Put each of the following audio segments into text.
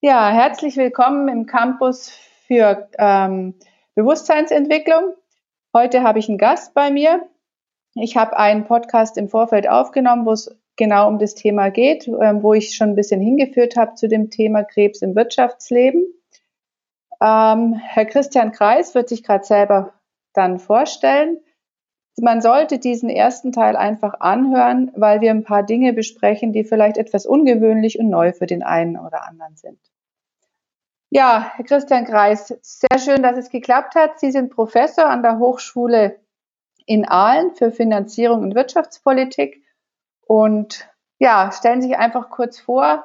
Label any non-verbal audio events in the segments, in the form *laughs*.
Ja, herzlich willkommen im Campus für ähm, Bewusstseinsentwicklung. Heute habe ich einen Gast bei mir. Ich habe einen Podcast im Vorfeld aufgenommen, wo es genau um das Thema geht, ähm, wo ich schon ein bisschen hingeführt habe zu dem Thema Krebs im Wirtschaftsleben. Ähm, Herr Christian Kreis wird sich gerade selber dann vorstellen. Man sollte diesen ersten Teil einfach anhören, weil wir ein paar Dinge besprechen, die vielleicht etwas ungewöhnlich und neu für den einen oder anderen sind. Ja, Herr Christian Kreis, sehr schön, dass es geklappt hat. Sie sind Professor an der Hochschule in Aalen für Finanzierung und Wirtschaftspolitik und ja, stellen Sie sich einfach kurz vor,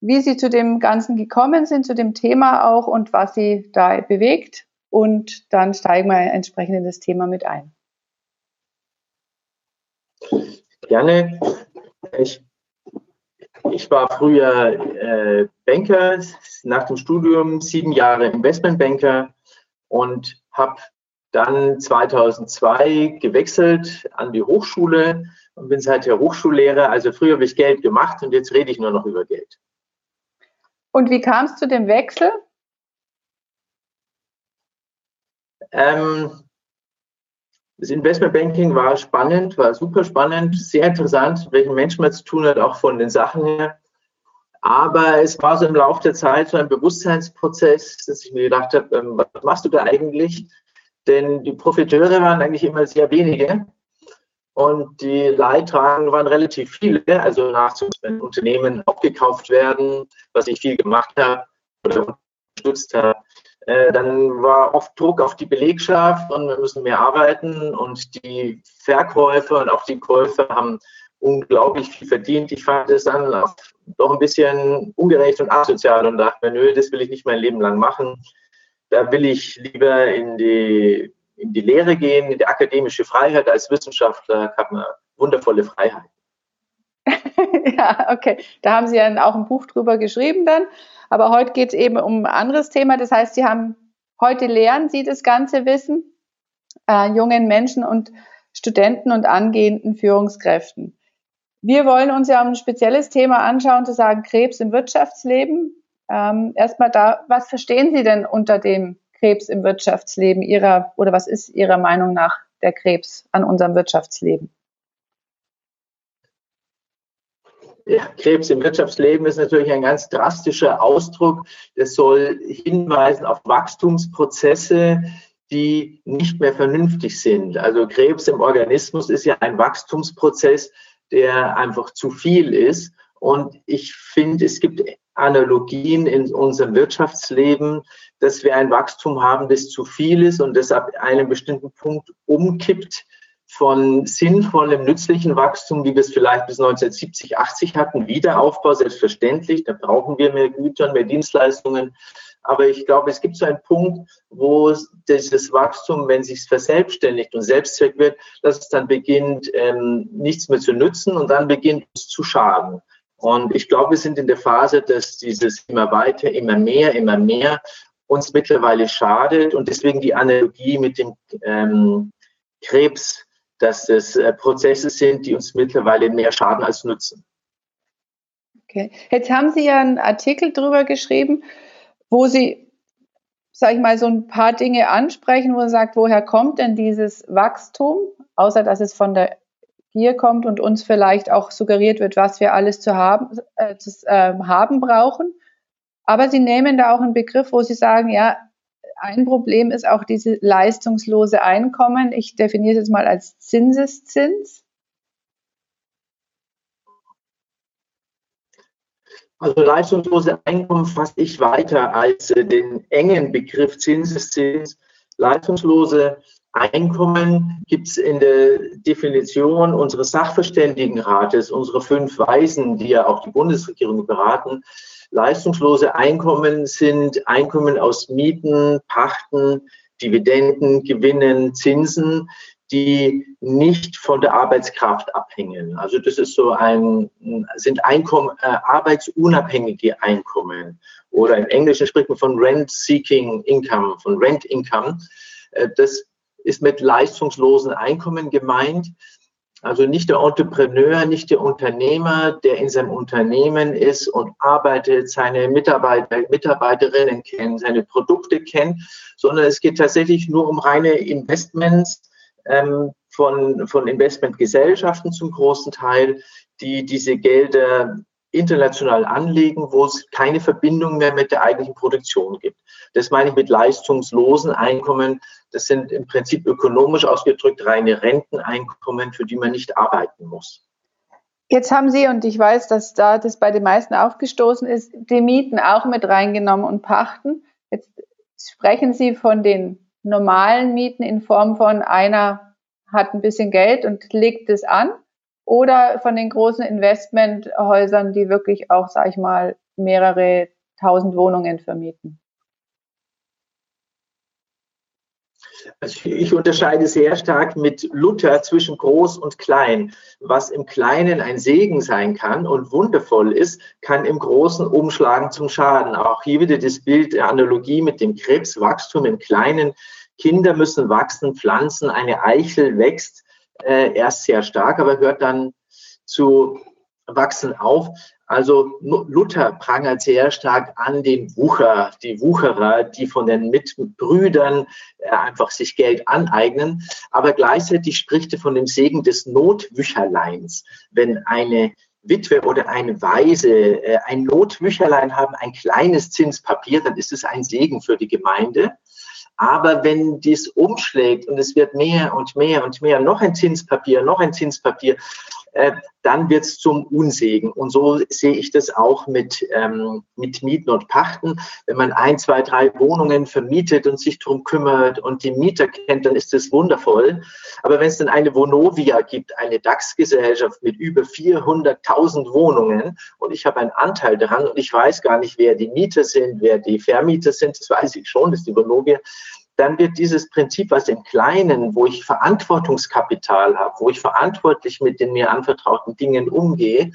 wie Sie zu dem Ganzen gekommen sind, zu dem Thema auch und was Sie da bewegt. Und dann steigen wir entsprechend in das Thema mit ein. Gerne. Ich, ich war früher äh, Banker, nach dem Studium sieben Jahre Investmentbanker und habe dann 2002 gewechselt an die Hochschule und bin seither Hochschullehrer. Also früher habe ich Geld gemacht und jetzt rede ich nur noch über Geld. Und wie kam es zu dem Wechsel? Ähm, das Investmentbanking war spannend, war super spannend, sehr interessant, welchen Menschen man zu tun hat, auch von den Sachen her. Aber es war so im Laufe der Zeit so ein Bewusstseinsprozess, dass ich mir gedacht habe, ähm, was machst du da eigentlich? Denn die Profiteure waren eigentlich immer sehr wenige und die Leidtragenden waren relativ viele. Also nach wenn Unternehmen aufgekauft werden, was ich viel gemacht habe oder unterstützt habe, äh, dann war oft Druck auf die Belegschaft und wir müssen mehr arbeiten und die Verkäufer und auch die Käufer haben unglaublich viel verdient. Ich fand es dann doch ein bisschen ungerecht und asozial und dachte mir, nö, das will ich nicht mein Leben lang machen. Da will ich lieber in die, in die Lehre gehen, in die akademische Freiheit. Als Wissenschaftler hat man wundervolle Freiheit. *laughs* ja, okay. Da haben Sie ja auch ein Buch drüber geschrieben dann. Aber heute geht es eben um ein anderes Thema. Das heißt, Sie haben heute lernen Sie das ganze Wissen äh, jungen Menschen und Studenten und angehenden Führungskräften. Wir wollen uns ja ein spezielles Thema anschauen, zu sagen Krebs im Wirtschaftsleben. Ähm, erstmal da, was verstehen Sie denn unter dem Krebs im Wirtschaftsleben Ihrer oder was ist Ihrer Meinung nach der Krebs an unserem Wirtschaftsleben? Ja, Krebs im Wirtschaftsleben ist natürlich ein ganz drastischer Ausdruck. Es soll hinweisen auf Wachstumsprozesse, die nicht mehr vernünftig sind. Also Krebs im Organismus ist ja ein Wachstumsprozess, der einfach zu viel ist. Und ich finde, es gibt Analogien in unserem Wirtschaftsleben, dass wir ein Wachstum haben, das zu viel ist und das ab einem bestimmten Punkt umkippt von sinnvollem, nützlichen Wachstum, wie wir es vielleicht bis 1970, 80 hatten, Wiederaufbau, selbstverständlich, da brauchen wir mehr Güter, mehr Dienstleistungen. Aber ich glaube, es gibt so einen Punkt, wo dieses Wachstum, wenn sich verselbstständigt und Selbstzweck wird, dass es dann beginnt, ähm, nichts mehr zu nützen und dann beginnt es zu schaden. Und ich glaube, wir sind in der Phase, dass dieses immer weiter, immer mehr, immer mehr uns mittlerweile schadet und deswegen die Analogie mit dem ähm, Krebs dass es äh, Prozesse sind, die uns mittlerweile mehr schaden als nutzen. Okay. Jetzt haben Sie ja einen Artikel drüber geschrieben, wo Sie, sage ich mal, so ein paar Dinge ansprechen, wo man sagt, woher kommt denn dieses Wachstum, außer dass es von der Gier kommt und uns vielleicht auch suggeriert wird, was wir alles zu haben, äh, zu, äh, haben brauchen. Aber Sie nehmen da auch einen Begriff, wo Sie sagen, ja, ein Problem ist auch diese leistungslose Einkommen. Ich definiere es jetzt mal als Zinseszins. Also leistungslose Einkommen fasse ich weiter als äh, den engen Begriff Zinseszins. Leistungslose Einkommen gibt es in der Definition unseres Sachverständigenrates, unsere fünf Weisen, die ja auch die Bundesregierung beraten, Leistungslose Einkommen sind Einkommen aus Mieten, Pachten, Dividenden, Gewinnen, Zinsen, die nicht von der Arbeitskraft abhängen. Also das ist so ein, sind Einkommen, äh, arbeitsunabhängige Einkommen. Oder im Englischen spricht man von Rent-Seeking Income, von Rent-Income. Äh, das ist mit leistungslosen Einkommen gemeint. Also nicht der Entrepreneur, nicht der Unternehmer, der in seinem Unternehmen ist und arbeitet, seine Mitarbeiter, Mitarbeiterinnen kennt, seine Produkte kennt, sondern es geht tatsächlich nur um reine Investments ähm, von, von Investmentgesellschaften zum großen Teil, die diese Gelder international anlegen, wo es keine Verbindung mehr mit der eigentlichen Produktion gibt. Das meine ich mit leistungslosen Einkommen. Das sind im Prinzip ökonomisch ausgedrückt reine Renteneinkommen, für die man nicht arbeiten muss. Jetzt haben Sie, und ich weiß, dass da das bei den meisten aufgestoßen ist, die Mieten auch mit reingenommen und Pachten. Jetzt sprechen Sie von den normalen Mieten in Form von einer hat ein bisschen Geld und legt es an oder von den großen Investmenthäusern, die wirklich auch, sag ich mal, mehrere tausend Wohnungen vermieten? Also ich unterscheide sehr stark mit Luther zwischen groß und klein. Was im Kleinen ein Segen sein kann und wundervoll ist, kann im Großen umschlagen zum Schaden. Auch hier wieder das Bild der Analogie mit dem Krebswachstum im Kleinen. Kinder müssen wachsen, pflanzen, eine Eichel wächst äh, erst sehr stark, aber hört dann zu wachsen auf. Also Luther prangert sehr stark an den Wucher, die Wucherer, die von den Mitbrüdern äh, einfach sich Geld aneignen. Aber gleichzeitig spricht er von dem Segen des Notwücherleins. Wenn eine Witwe oder eine Waise äh, ein Notwücherlein haben, ein kleines Zinspapier, dann ist es ein Segen für die Gemeinde. Aber wenn dies umschlägt und es wird mehr und mehr und mehr, noch ein Zinspapier, noch ein Zinspapier, äh, dann wird es zum Unsegen. Und so sehe ich das auch mit, ähm, mit Mieten und Pachten. Wenn man ein, zwei, drei Wohnungen vermietet und sich darum kümmert und die Mieter kennt, dann ist das wundervoll. Aber wenn es dann eine Vonovia gibt, eine DAX-Gesellschaft mit über 400.000 Wohnungen und ich habe einen Anteil daran und ich weiß gar nicht, wer die Mieter sind, wer die Vermieter sind, das weiß ich schon, das ist die Vonovia, dann wird dieses Prinzip, was im Kleinen, wo ich Verantwortungskapital habe, wo ich verantwortlich mit den mir anvertrauten Dingen umgehe,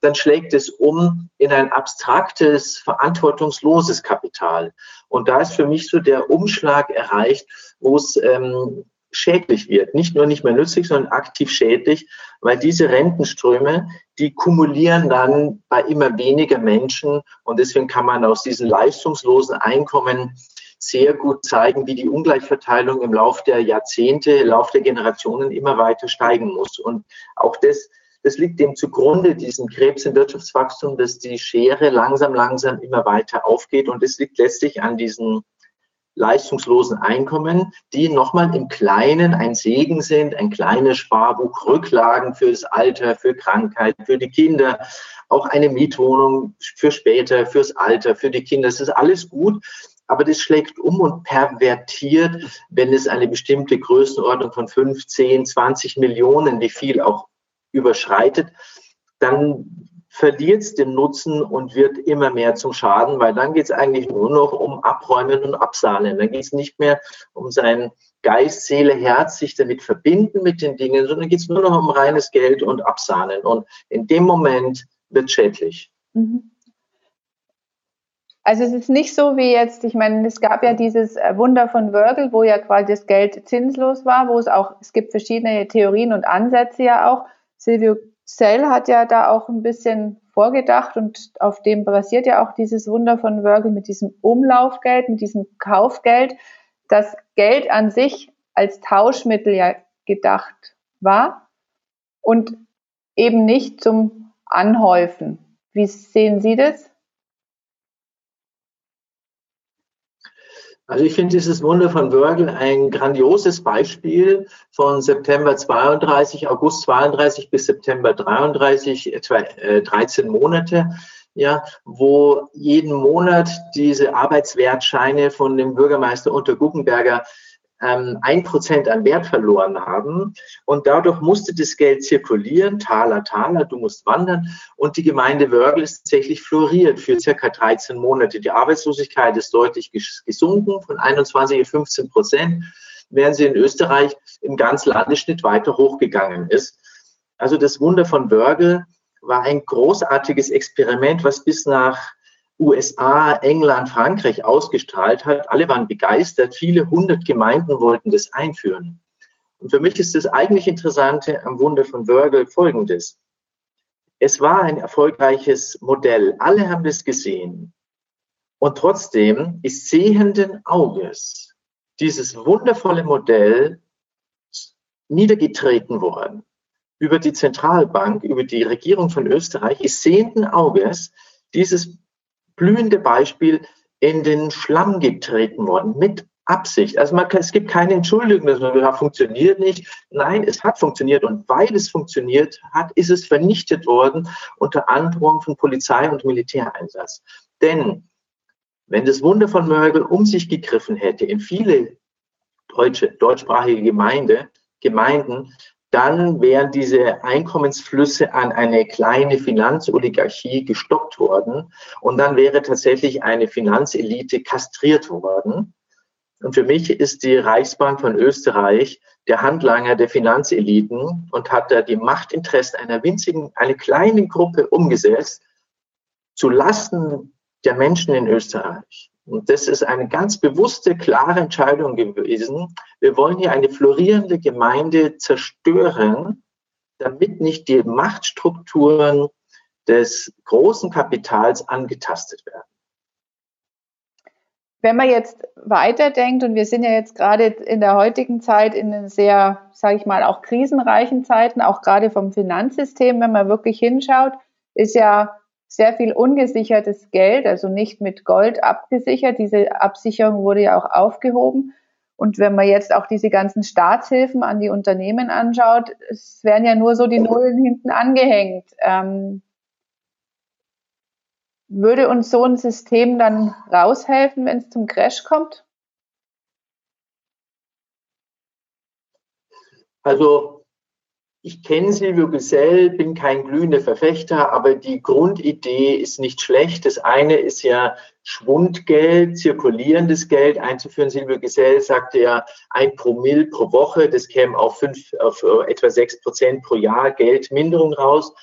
dann schlägt es um in ein abstraktes, verantwortungsloses Kapital. Und da ist für mich so der Umschlag erreicht, wo es ähm, schädlich wird. Nicht nur nicht mehr nützlich, sondern aktiv schädlich, weil diese Rentenströme, die kumulieren dann bei immer weniger Menschen und deswegen kann man aus diesen leistungslosen Einkommen sehr gut zeigen, wie die Ungleichverteilung im Laufe der Jahrzehnte, im Laufe der Generationen immer weiter steigen muss. Und auch das, das liegt dem zugrunde, diesem Krebs im Wirtschaftswachstum, dass die Schere langsam, langsam immer weiter aufgeht. Und es liegt letztlich an diesen leistungslosen Einkommen, die nochmal im Kleinen ein Segen sind, ein kleines Sparbuch, Rücklagen fürs Alter, für Krankheit, für die Kinder, auch eine Mietwohnung für später, fürs Alter, für die Kinder. Das ist alles gut aber das schlägt um und pervertiert, wenn es eine bestimmte Größenordnung von 15, 20 Millionen, wie viel auch überschreitet, dann verliert es den Nutzen und wird immer mehr zum Schaden, weil dann geht es eigentlich nur noch um Abräumen und Absahnen. Dann geht es nicht mehr um sein Geist, Seele, Herz, sich damit verbinden mit den Dingen, sondern geht es nur noch um reines Geld und Absahnen. Und in dem Moment wird schädlich. Mhm. Also es ist nicht so wie jetzt, ich meine, es gab ja dieses äh, Wunder von Wörgl, wo ja quasi das Geld zinslos war, wo es auch, es gibt verschiedene Theorien und Ansätze ja auch. Silvio Zell hat ja da auch ein bisschen vorgedacht und auf dem basiert ja auch dieses Wunder von Wörgl mit diesem Umlaufgeld, mit diesem Kaufgeld, dass Geld an sich als Tauschmittel ja gedacht war und eben nicht zum Anhäufen. Wie sehen Sie das? Also ich finde dieses Wunder von Wörgl ein grandioses Beispiel von September 32, August 32 bis September 33, etwa äh, 13 Monate, ja, wo jeden Monat diese Arbeitswertscheine von dem Bürgermeister Unter Guggenberger ein Prozent an Wert verloren haben. Und dadurch musste das Geld zirkulieren, Taler, Taler, du musst wandern. Und die Gemeinde Wörgl ist tatsächlich floriert für circa 13 Monate. Die Arbeitslosigkeit ist deutlich gesunken von 21 auf 15 Prozent, während sie in Österreich im ganzen Landesschnitt weiter hochgegangen ist. Also das Wunder von Wörgl war ein großartiges Experiment, was bis nach USA, England, Frankreich ausgestrahlt hat. Alle waren begeistert. Viele hundert Gemeinden wollten das einführen. Und für mich ist das eigentlich Interessante am Wunder von Wörgl folgendes. Es war ein erfolgreiches Modell. Alle haben das gesehen. Und trotzdem ist sehenden Auges dieses wundervolle Modell niedergetreten worden. Über die Zentralbank, über die Regierung von Österreich ist sehenden Auges dieses blühende Beispiel in den Schlamm getreten worden, mit Absicht. Also man es gibt keine Entschuldigung, dass man sagt, funktioniert nicht. Nein, es hat funktioniert und weil es funktioniert hat, ist es vernichtet worden unter Androhung von Polizei und Militäreinsatz. Denn wenn das Wunder von Mörgel um sich gegriffen hätte in viele deutsche, deutschsprachige Gemeinde, Gemeinden, dann wären diese Einkommensflüsse an eine kleine Finanzoligarchie gestoppt worden und dann wäre tatsächlich eine Finanzelite kastriert worden. Und für mich ist die Reichsbank von Österreich der Handlanger der Finanzeliten und hat da die Machtinteressen einer winzigen, eine kleine Gruppe umgesetzt, zu Lasten der Menschen in Österreich. Und das ist eine ganz bewusste, klare Entscheidung gewesen. Wir wollen hier eine florierende Gemeinde zerstören, damit nicht die Machtstrukturen des großen Kapitals angetastet werden. Wenn man jetzt weiterdenkt, und wir sind ja jetzt gerade in der heutigen Zeit in sehr, sage ich mal, auch krisenreichen Zeiten, auch gerade vom Finanzsystem, wenn man wirklich hinschaut, ist ja sehr viel ungesichertes Geld, also nicht mit Gold abgesichert. Diese Absicherung wurde ja auch aufgehoben. Und wenn man jetzt auch diese ganzen Staatshilfen an die Unternehmen anschaut, es werden ja nur so die Nullen hinten angehängt. Ähm, würde uns so ein System dann raushelfen, wenn es zum Crash kommt? Also ich kenne Silvio Gesell, bin kein glühender Verfechter, aber die Grundidee ist nicht schlecht. Das eine ist ja Schwundgeld, zirkulierendes Geld einzuführen. Silvio Gesell sagte ja ein Promille pro Woche, das käme auf, fünf, auf etwa sechs Prozent pro Jahr Geldminderung raus.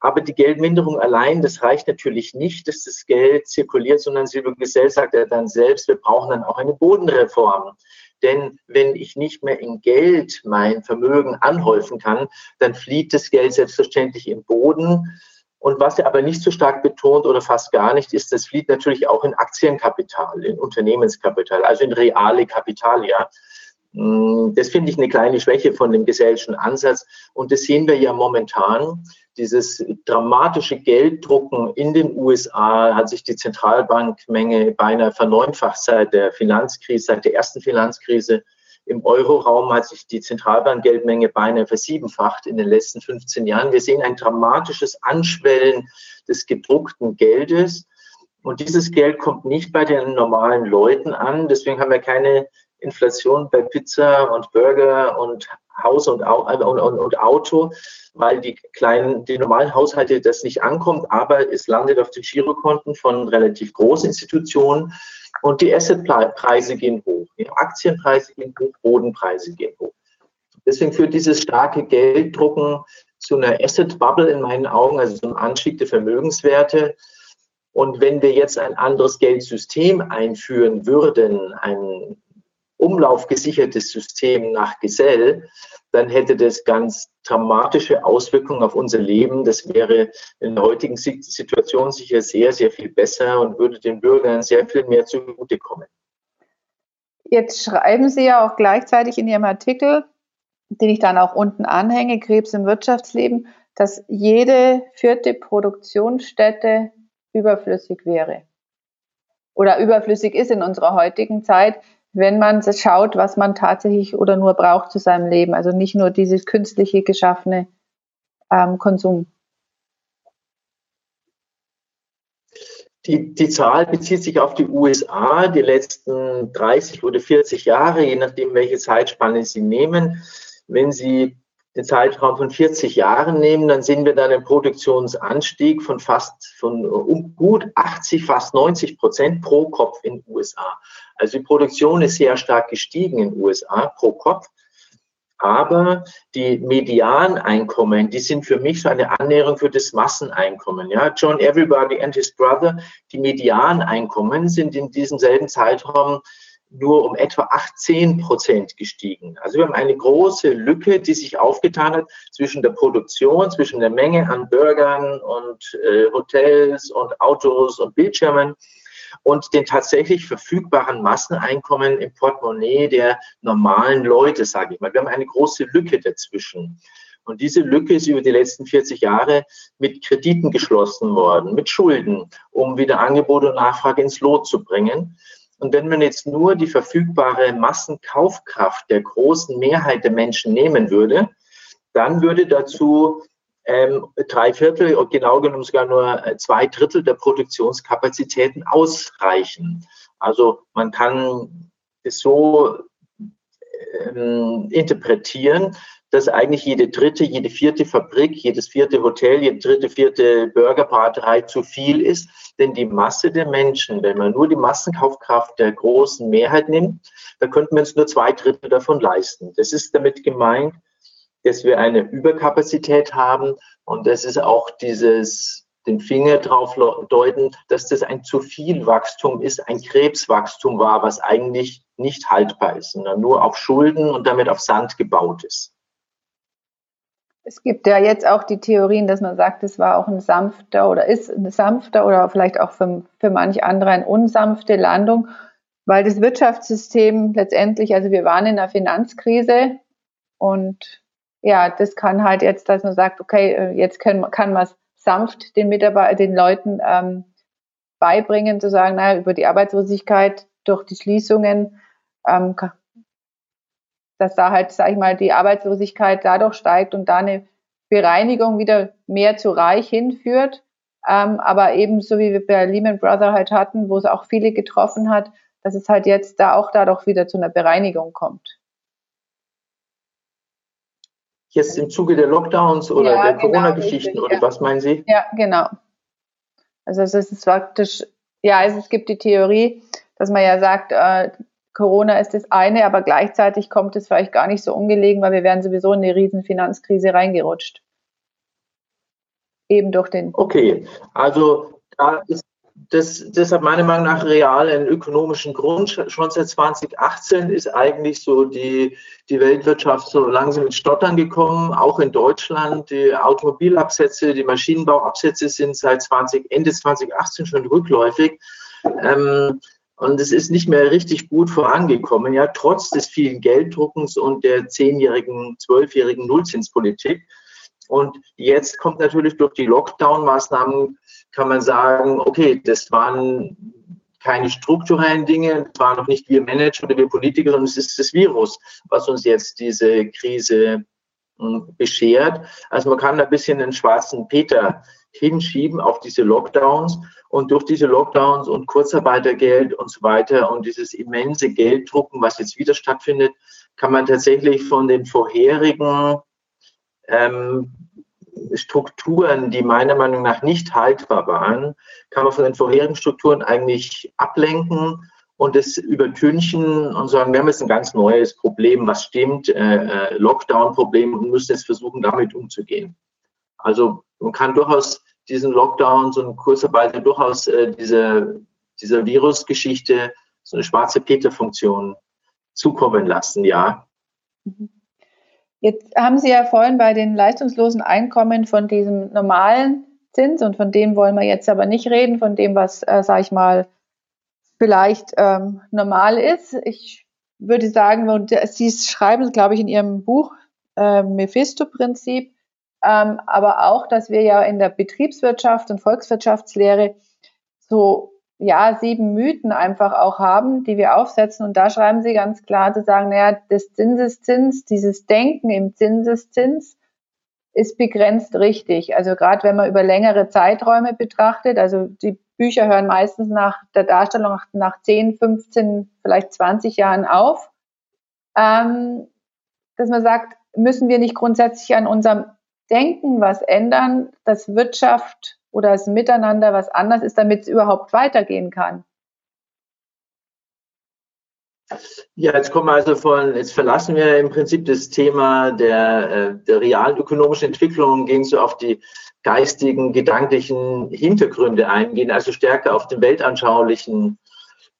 Aber die Geldminderung allein, das reicht natürlich nicht, dass das Geld zirkuliert, sondern Silvio Gesell sagt er dann selbst, wir brauchen dann auch eine Bodenreform. Denn wenn ich nicht mehr in Geld mein Vermögen anhäufen kann, dann flieht das Geld selbstverständlich im Boden. Und was er aber nicht so stark betont oder fast gar nicht, ist, das flieht natürlich auch in Aktienkapital, in Unternehmenskapital, also in reale Kapitalia. Hm, das finde ich eine kleine Schwäche von dem gesellschaftlichen Ansatz. Und das sehen wir ja momentan. Dieses dramatische Gelddrucken in den USA hat sich die Zentralbankmenge beinahe verneunfacht seit der Finanzkrise, seit der ersten Finanzkrise. Im Euroraum hat sich die Zentralbankgeldmenge beinahe versiebenfacht in den letzten 15 Jahren. Wir sehen ein dramatisches Anschwellen des gedruckten Geldes. Und dieses Geld kommt nicht bei den normalen Leuten an. Deswegen haben wir keine Inflation bei Pizza und Burger und Haus und, und, und, und Auto, weil die kleinen, die normalen Haushalte das nicht ankommt, aber es landet auf den Girokonten von relativ großen Institutionen und die Assetpreise gehen hoch, die Aktienpreise gehen hoch, Bodenpreise gehen hoch. Deswegen führt dieses starke Gelddrucken zu einer Asset Bubble in meinen Augen, also zum Anstieg der Vermögenswerte. Und wenn wir jetzt ein anderes Geldsystem einführen würden, ein umlaufgesichertes System nach Gesell, dann hätte das ganz dramatische Auswirkungen auf unser Leben. Das wäre in der heutigen Situation sicher sehr, sehr viel besser und würde den Bürgern sehr viel mehr zugutekommen. Jetzt schreiben Sie ja auch gleichzeitig in Ihrem Artikel, den ich dann auch unten anhänge, Krebs im Wirtschaftsleben, dass jede vierte Produktionsstätte überflüssig wäre oder überflüssig ist in unserer heutigen Zeit wenn man schaut, was man tatsächlich oder nur braucht zu seinem Leben. Also nicht nur dieses künstliche geschaffene ähm, Konsum. Die, die Zahl bezieht sich auf die USA, die letzten 30 oder 40 Jahre, je nachdem, welche Zeitspanne Sie nehmen. Wenn Sie den Zeitraum von 40 Jahren nehmen, dann sehen wir dann einen Produktionsanstieg von fast, von um gut 80, fast 90 Prozent pro Kopf in den USA. Also die Produktion ist sehr stark gestiegen in den USA pro Kopf. Aber die Medianeinkommen, die sind für mich so eine Annäherung für das Masseneinkommen. Ja, John Everybody and his brother, die Medianeinkommen sind in diesem selben Zeitraum nur um etwa 18 Prozent gestiegen. Also wir haben eine große Lücke, die sich aufgetan hat zwischen der Produktion, zwischen der Menge an Bürgern und äh, Hotels und Autos und Bildschirmen und den tatsächlich verfügbaren Masseneinkommen im Portemonnaie der normalen Leute, sage ich mal. Wir haben eine große Lücke dazwischen. Und diese Lücke ist über die letzten 40 Jahre mit Krediten geschlossen worden, mit Schulden, um wieder Angebot und Nachfrage ins Lot zu bringen. Und wenn man jetzt nur die verfügbare Massenkaufkraft der großen Mehrheit der Menschen nehmen würde, dann würde dazu ähm, drei Viertel, genau genommen sogar nur äh, zwei Drittel der Produktionskapazitäten ausreichen. Also man kann es so ähm, interpretieren, dass eigentlich jede dritte, jede vierte Fabrik, jedes vierte Hotel, jede dritte, vierte Burgerbraterei zu viel ist. Denn die Masse der Menschen, wenn man nur die Massenkaufkraft der großen Mehrheit nimmt, dann könnten wir uns nur zwei Drittel davon leisten. Das ist damit gemeint, dass wir eine Überkapazität haben und das ist auch dieses den Finger drauf deuten, dass das ein zu viel Wachstum ist, ein Krebswachstum war, was eigentlich nicht haltbar ist, sondern nur auf Schulden und damit auf Sand gebaut ist. Es gibt ja jetzt auch die Theorien, dass man sagt, es war auch ein sanfter oder ist ein sanfter oder vielleicht auch für, für manch andere eine unsanfte Landung, weil das Wirtschaftssystem letztendlich, also wir waren in einer Finanzkrise und ja, das kann halt jetzt, dass man sagt, okay, äh, jetzt können, kann man es sanft den Mitarbeitern, den Leuten ähm, beibringen, zu sagen, naja, über die Arbeitslosigkeit durch die Schließungen ähm, dass da halt, sag ich mal, die Arbeitslosigkeit dadurch steigt und da eine Bereinigung wieder mehr zu reich hinführt. Ähm, aber eben so wie wir bei Lehman Brothers halt hatten, wo es auch viele getroffen hat, dass es halt jetzt da auch dadurch wieder zu einer Bereinigung kommt. Jetzt im Zuge der Lockdowns oder ja, der genau, Corona-Geschichten oder ja. was meinen Sie? Ja, genau. Also es ist praktisch, ja, also es gibt die Theorie, dass man ja sagt, äh, Corona ist das eine, aber gleichzeitig kommt es vielleicht gar nicht so ungelegen, weil wir wären sowieso in eine riesen Finanzkrise reingerutscht. Eben durch den. Okay, also da ist das deshalb meiner Meinung nach real einen ökonomischen Grund. Schon seit 2018 ist eigentlich so die, die Weltwirtschaft so langsam ins Stottern gekommen, auch in Deutschland. Die Automobilabsätze, die Maschinenbauabsätze sind seit 20, Ende 2018 schon rückläufig. Ähm, und es ist nicht mehr richtig gut vorangekommen, ja, trotz des vielen Gelddruckens und der zehnjährigen, zwölfjährigen Nullzinspolitik. Und jetzt kommt natürlich durch die Lockdown-Maßnahmen, kann man sagen, okay, das waren keine strukturellen Dinge, das waren noch nicht wir Manager oder wir Politiker, sondern es ist das Virus, was uns jetzt diese Krise hm, beschert. Also man kann ein bisschen den schwarzen Peter hinschieben auf diese Lockdowns. Und durch diese Lockdowns und Kurzarbeitergeld und so weiter und dieses immense Gelddrucken, was jetzt wieder stattfindet, kann man tatsächlich von den vorherigen ähm, Strukturen, die meiner Meinung nach nicht haltbar waren, kann man von den vorherigen Strukturen eigentlich ablenken und es übertünchen und sagen, wir haben jetzt ein ganz neues Problem, was stimmt, äh, äh Lockdown-Problem und müssen jetzt versuchen, damit umzugehen. Also man kann durchaus diesen Lockdowns und Kurzarbeiter durchaus äh, diese, dieser Virusgeschichte so eine schwarze Peter-Funktion zukommen lassen, ja. Mhm. Jetzt haben Sie ja vorhin bei den leistungslosen Einkommen von diesem normalen Zins und von dem wollen wir jetzt aber nicht reden, von dem, was, äh, sage ich mal, vielleicht ähm, normal ist. Ich würde sagen, und Sie schreiben, glaube ich, in Ihrem Buch äh, Mephisto-Prinzip, ähm, aber auch, dass wir ja in der Betriebswirtschaft und Volkswirtschaftslehre so ja sieben Mythen einfach auch haben, die wir aufsetzen. Und da schreiben sie ganz klar zu sagen, naja, das Zinseszins, dieses Denken im Zinseszins ist begrenzt richtig. Also gerade wenn man über längere Zeiträume betrachtet, also die Bücher hören meistens nach der Darstellung nach, nach 10, 15, vielleicht 20 Jahren auf, ähm, dass man sagt, müssen wir nicht grundsätzlich an unserem Denken was ändern, dass Wirtschaft oder das Miteinander was anders ist, damit es überhaupt weitergehen kann. Ja, jetzt kommen wir also von, jetzt verlassen wir im Prinzip das Thema der, äh, der realen ökonomischen Entwicklung und gehen so auf die geistigen, gedanklichen Hintergründe ein, gehen also stärker auf den weltanschaulichen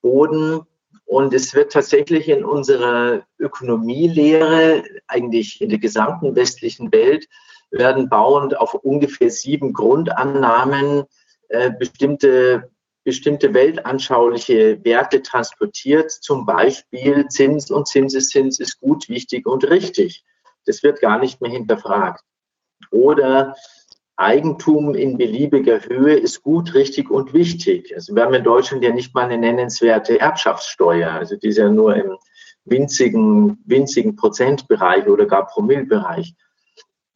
Boden Und es wird tatsächlich in unserer Ökonomielehre, eigentlich in der gesamten westlichen Welt, werden bauend auf ungefähr sieben Grundannahmen äh, bestimmte, bestimmte weltanschauliche Werte transportiert. Zum Beispiel Zins und Zinseszins ist gut, wichtig und richtig. Das wird gar nicht mehr hinterfragt. Oder Eigentum in beliebiger Höhe ist gut, richtig und wichtig. Also wir haben in Deutschland ja nicht mal eine nennenswerte Erbschaftssteuer. Also die ist ja nur im winzigen, winzigen Prozentbereich oder gar Promillbereich.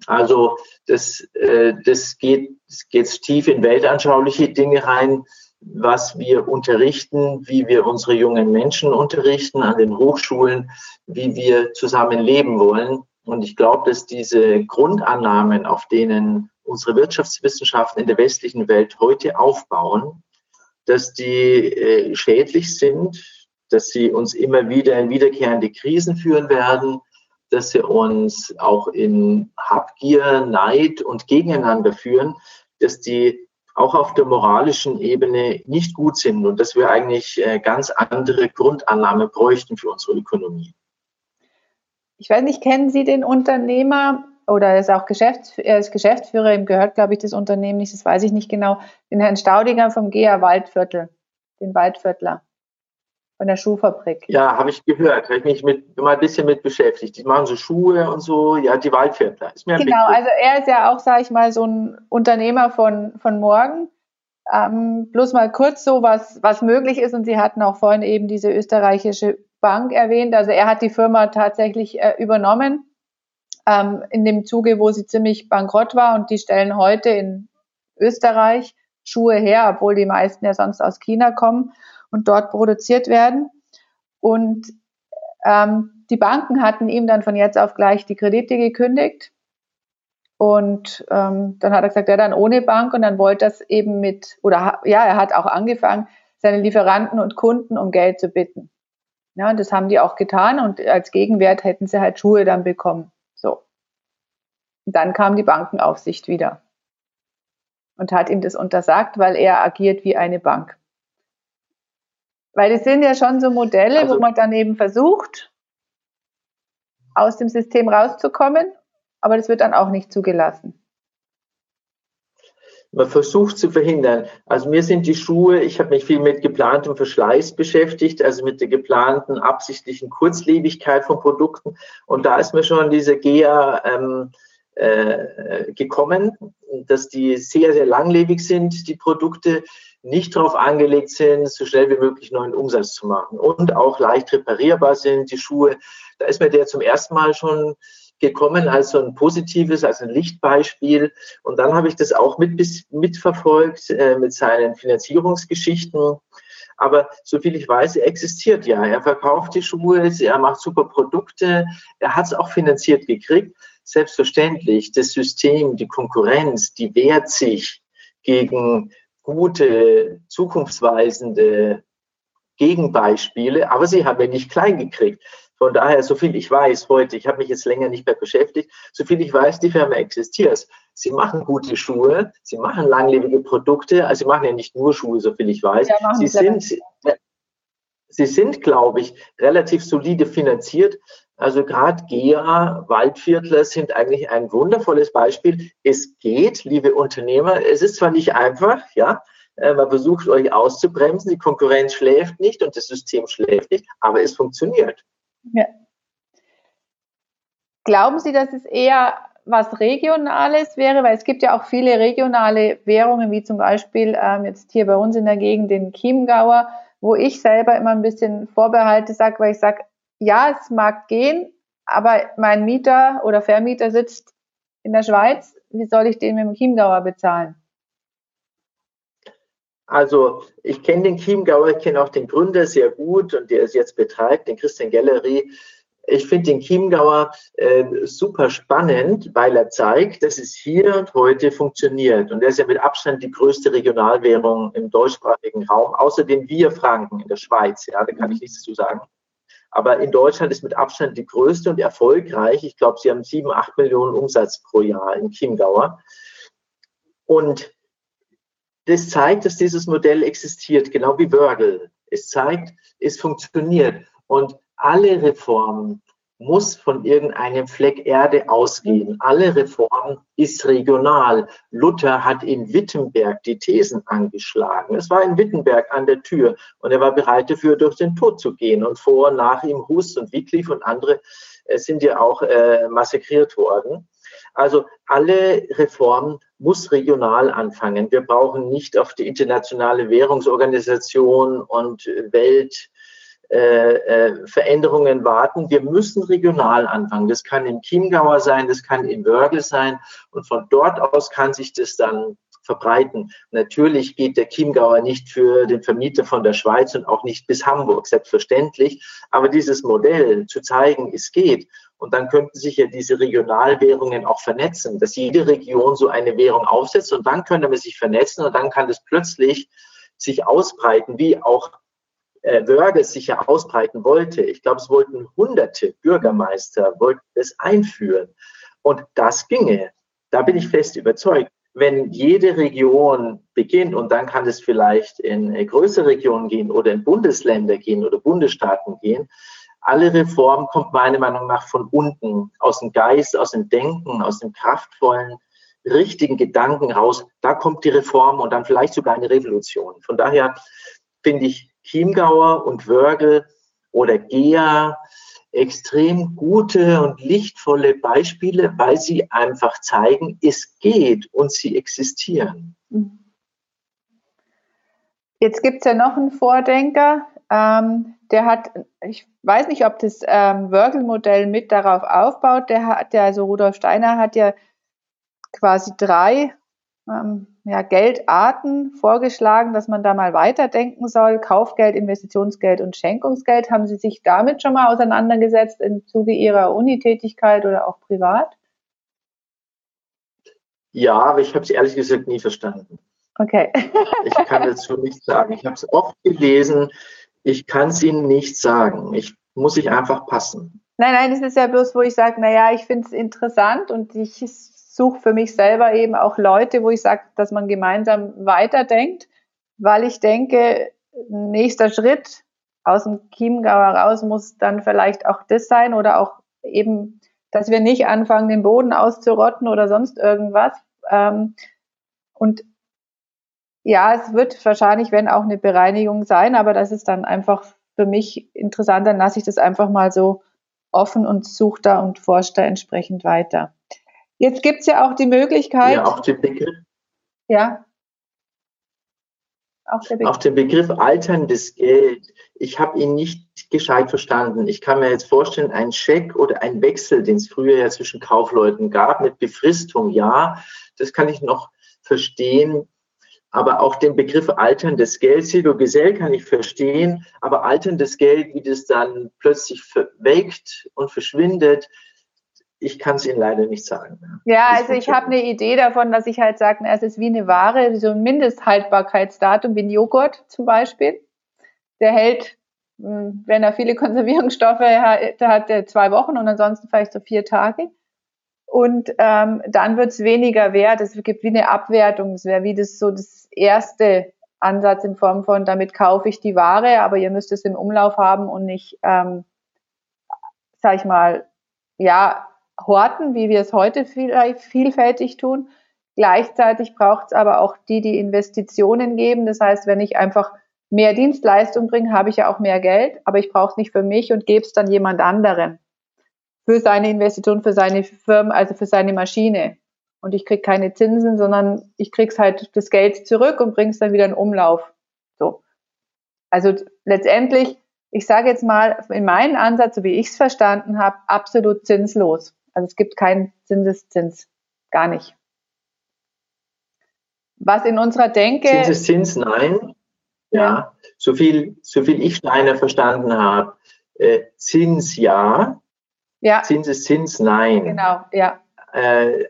Also das, äh, das geht, das geht tief in weltanschauliche Dinge rein, was wir unterrichten, wie wir unsere jungen Menschen unterrichten an den Hochschulen, wie wir zusammen leben wollen. Und ich glaube, dass diese Grundannahmen, auf denen unsere Wirtschaftswissenschaften in der westlichen Welt heute aufbauen, dass die äh, schädlich sind, dass sie uns immer wieder in wiederkehrende Krisen führen werden, dass sie uns auch in Habgier, Neid und Gegeneinander führen, dass die auch auf der moralischen Ebene nicht gut sind und dass wir eigentlich äh, ganz andere Grundannahmen bräuchten für unsere Ökonomie. Ich weiß nicht, kennen Sie den Unternehmer oder er ist auch Geschäfts er ist Geschäftsführer, ihm gehört, glaube ich, das Unternehmen nicht, das weiß ich nicht genau, den Herrn Staudinger vom GEA Waldviertel, den Waldviertler von der Schuhfabrik. Ja, habe ich gehört, habe ich mich mit, mal ein bisschen mit beschäftigt. Die machen so Schuhe und so, ja, die Waldviertler. Ist mir genau, also er ist ja auch, sage ich mal, so ein Unternehmer von, von morgen. Ähm, bloß mal kurz so, was, was möglich ist. Und Sie hatten auch vorhin eben diese österreichische Bank erwähnt. Also er hat die Firma tatsächlich äh, übernommen ähm, in dem Zuge, wo sie ziemlich bankrott war. Und die stellen heute in Österreich Schuhe her, obwohl die meisten ja sonst aus China kommen und dort produziert werden. Und ähm, die Banken hatten ihm dann von jetzt auf gleich die Kredite gekündigt. Und ähm, dann hat er gesagt, ja, dann ohne Bank. Und dann wollte das eben mit, oder ja, er hat auch angefangen, seine Lieferanten und Kunden um Geld zu bitten. Ja, und das haben die auch getan. Und als Gegenwert hätten sie halt Schuhe dann bekommen. So. Und dann kam die Bankenaufsicht wieder und hat ihm das untersagt, weil er agiert wie eine Bank. Weil das sind ja schon so Modelle, also, wo man dann eben versucht, aus dem System rauszukommen, aber das wird dann auch nicht zugelassen. Man versucht zu verhindern. Also mir sind die Schuhe, ich habe mich viel mit geplantem Verschleiß beschäftigt, also mit der geplanten absichtlichen Kurzlebigkeit von Produkten. Und da ist mir schon diese GEA ähm, äh, gekommen, dass die sehr, sehr langlebig sind, die Produkte nicht darauf angelegt sind, so schnell wie möglich neuen Umsatz zu machen und auch leicht reparierbar sind, die Schuhe. Da ist mir der zum ersten Mal schon gekommen als so ein positives, als ein Lichtbeispiel. Und dann habe ich das auch mit, mitverfolgt äh, mit seinen Finanzierungsgeschichten. Aber soviel ich weiß, er existiert ja. Er verkauft die Schuhe, er macht super Produkte, er hat es auch finanziert gekriegt. Selbstverständlich, das System, die Konkurrenz, die wehrt sich gegen gute, zukunftsweisende Gegenbeispiele, aber sie haben ja nicht klein gekriegt. Von daher, so viel ich weiß heute, ich habe mich jetzt länger nicht mehr beschäftigt, so viel ich weiß, die Firma existiert. Sie machen gute Schuhe, sie machen langlebige Produkte, also sie machen ja nicht nur Schuhe, so viel ich weiß. Ja, sie sind, sie sind, glaube ich, relativ solide finanziert. Also gerade GEA, Waldviertler sind eigentlich ein wundervolles Beispiel. Es geht, liebe Unternehmer, es ist zwar nicht einfach, ja, äh, man versucht euch auszubremsen, die Konkurrenz schläft nicht und das System schläft nicht, aber es funktioniert. Ja. Glauben Sie, dass es eher was Regionales wäre, weil es gibt ja auch viele regionale Währungen, wie zum Beispiel ähm, jetzt hier bei uns in der Gegend den Chiemgauer, wo ich selber immer ein bisschen Vorbehalte sage, weil ich sage, ja, es mag gehen, aber mein Mieter oder Vermieter sitzt in der Schweiz, wie soll ich den mit dem Chiemgauer bezahlen? Also ich kenne den Chiemgauer, ich kenne auch den Gründer sehr gut und der es jetzt betreibt, den Christian Gallery. Ich finde den Chiemgauer äh, super spannend, weil er zeigt, dass es hier und heute funktioniert. Und er ist ja mit Abstand die größte Regionalwährung im deutschsprachigen Raum, außer den Wir Franken in der Schweiz. Ja, da kann ich nichts dazu sagen. Aber in Deutschland ist mit Abstand die größte und erfolgreich. Ich glaube, sie haben sieben, acht Millionen Umsatz pro Jahr in Chiemgauer. Und das zeigt, dass dieses Modell existiert, genau wie Wörgl. Es zeigt, es funktioniert. Und alle Reformen muss von irgendeinem Fleck Erde ausgehen. Alle Reformen ist regional. Luther hat in Wittenberg die Thesen angeschlagen. Es war in Wittenberg an der Tür und er war bereit dafür, durch den Tod zu gehen. Und vor und nach ihm Hus und Wycliffe und andere äh, sind ja auch äh, massakriert worden. Also alle Reformen muss regional anfangen. Wir brauchen nicht auf die internationale Währungsorganisation und Welt äh, äh, Veränderungen warten. Wir müssen regional anfangen. Das kann in Chiemgauer sein, das kann in Wörgl sein und von dort aus kann sich das dann verbreiten. Natürlich geht der Chiemgauer nicht für den Vermieter von der Schweiz und auch nicht bis Hamburg, selbstverständlich. Aber dieses Modell zu zeigen, es geht. Und dann könnten sich ja diese Regionalwährungen auch vernetzen, dass jede Region so eine Währung aufsetzt und dann könnte man sich vernetzen und dann kann das plötzlich sich ausbreiten, wie auch äh, Wörgl sich ja ausbreiten wollte. Ich glaube, es wollten hunderte Bürgermeister, wollten es einführen. Und das ginge. Da bin ich fest überzeugt. Wenn jede Region beginnt und dann kann es vielleicht in äh, größere Regionen gehen oder in Bundesländer gehen oder Bundesstaaten gehen, alle Reform kommt meiner Meinung nach von unten, aus dem Geist, aus dem Denken, aus dem kraftvollen, richtigen Gedanken raus. Da kommt die Reform und dann vielleicht sogar eine Revolution. Von daher finde ich Chiemgauer und Wörgl oder Gea extrem gute und lichtvolle Beispiele, weil sie einfach zeigen, es geht und sie existieren. Jetzt gibt es ja noch einen Vordenker, ähm, der hat, ich weiß nicht, ob das ähm, Wörgl-Modell mit darauf aufbaut, der hat ja, also Rudolf Steiner hat ja quasi drei ähm, ja, Geldarten vorgeschlagen, dass man da mal weiterdenken soll. Kaufgeld, Investitionsgeld und Schenkungsgeld. Haben Sie sich damit schon mal auseinandergesetzt im Zuge Ihrer Unitätigkeit oder auch privat? Ja, aber ich habe es ehrlich gesagt nie verstanden. Okay. ich kann dazu nichts sagen. Ich habe es oft gelesen. Ich kann es Ihnen nicht sagen. Ich muss sich einfach passen. Nein, nein, es ist ja bloß, wo ich sage, naja, ich finde es interessant und ich suche für mich selber eben auch Leute, wo ich sage, dass man gemeinsam weiterdenkt, weil ich denke, nächster Schritt aus dem Chiemgau raus muss dann vielleicht auch das sein oder auch eben, dass wir nicht anfangen, den Boden auszurotten oder sonst irgendwas. Ähm, und ja, es wird wahrscheinlich, wenn auch eine Bereinigung sein, aber das ist dann einfach für mich interessant, dann lasse ich das einfach mal so offen und suche da und forsche da entsprechend weiter. Jetzt gibt es ja auch die Möglichkeit. Ja, auch den Begriff. Ja. Auch, der Begriff. auch den Begriff alterndes Geld. Ich habe ihn nicht gescheit verstanden. Ich kann mir jetzt vorstellen, ein Scheck oder ein Wechsel, den es früher ja zwischen Kaufleuten gab, mit Befristung, ja, das kann ich noch verstehen. Aber auch den Begriff alterndes Geld, Silvio Gesell kann ich verstehen, aber alterndes Geld, wie das dann plötzlich verwelkt und verschwindet, ich kann es Ihnen leider nicht sagen. Ja, also ich habe eine Idee davon, dass ich halt sage, es ist wie eine Ware, so ein Mindesthaltbarkeitsdatum, wie ein Joghurt zum Beispiel. Der hält, hm, wenn er viele *laughs* Konservierungsstoffe hat, hat er zwei Wochen und ansonsten vielleicht so vier Tage. Und ähm, dann wird es weniger wert. Es gibt wie eine Abwertung. Das wäre wie das so das erste Ansatz in Form von, damit kaufe ich die Ware, aber ihr müsst es im Umlauf haben und nicht, ähm, sag ich mal, ja, horten, wie wir es heute vielfältig tun. Gleichzeitig braucht es aber auch die, die Investitionen geben. Das heißt, wenn ich einfach mehr Dienstleistung bringe, habe ich ja auch mehr Geld, aber ich brauche es nicht für mich und gebe es dann jemand anderen für seine Investition, für seine Firma, also für seine Maschine. Und ich kriege keine Zinsen, sondern ich krieg's halt das Geld zurück und bringe es dann wieder in Umlauf. So. Also letztendlich, ich sage jetzt mal, in meinem Ansatz, so wie ich es verstanden habe, absolut zinslos. Also es gibt keinen Zinseszins, gar nicht. Was in unserer Denke. Zinseszins, nein. Ja, ja. So, viel, so viel ich Steiner verstanden habe. Äh, Zins ja. Ja. Zinseszins nein. Genau, ja. Äh,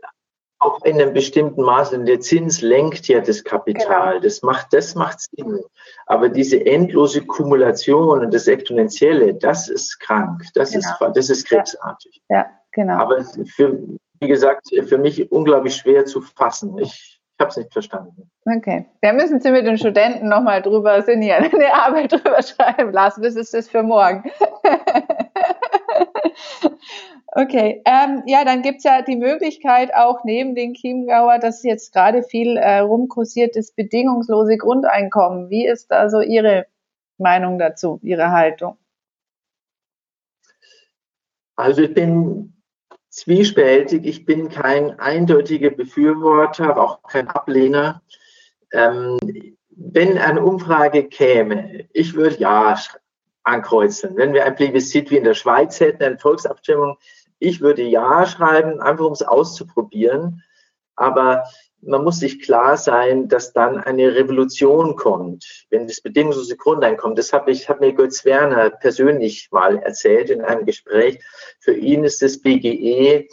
auch in einem bestimmten Maße. Der Zins lenkt ja das Kapital. Genau. Das macht, das macht Sinn. Aber diese endlose Kumulation und das Exponentielle, das ist krank. Das genau. ist, das ist krebsartig. Ja. ja. Genau. Aber für, wie gesagt, für mich unglaublich schwer zu fassen. Ich, Ich habe es nicht verstanden. Okay. Da müssen Sie mit den Studenten nochmal drüber sinnieren, eine Arbeit drüber schreiben lassen. Das ist das für morgen. *laughs* okay. Ähm, ja, dann gibt es ja die Möglichkeit auch neben den Chiemgauer, dass jetzt gerade viel äh, rumkursiert, das bedingungslose Grundeinkommen. Wie ist also Ihre Meinung dazu, Ihre Haltung? Also ich bin zwiespältig. Ich bin kein eindeutiger Befürworter, auch kein Ablehner. Ähm, wenn eine Umfrage käme, ich würde ja ankreuzen. Wenn wir ein Plebiszit wie in der Schweiz hätten, eine Volksabstimmung, ich würde ja schreiben, einfach um es auszuprobieren. Aber man muss sich klar sein, dass dann eine Revolution kommt, wenn das bedingungslose Grundeinkommen, das habe ich, hat mir Götz Werner persönlich mal erzählt in einem Gespräch. Für ihn ist das BGE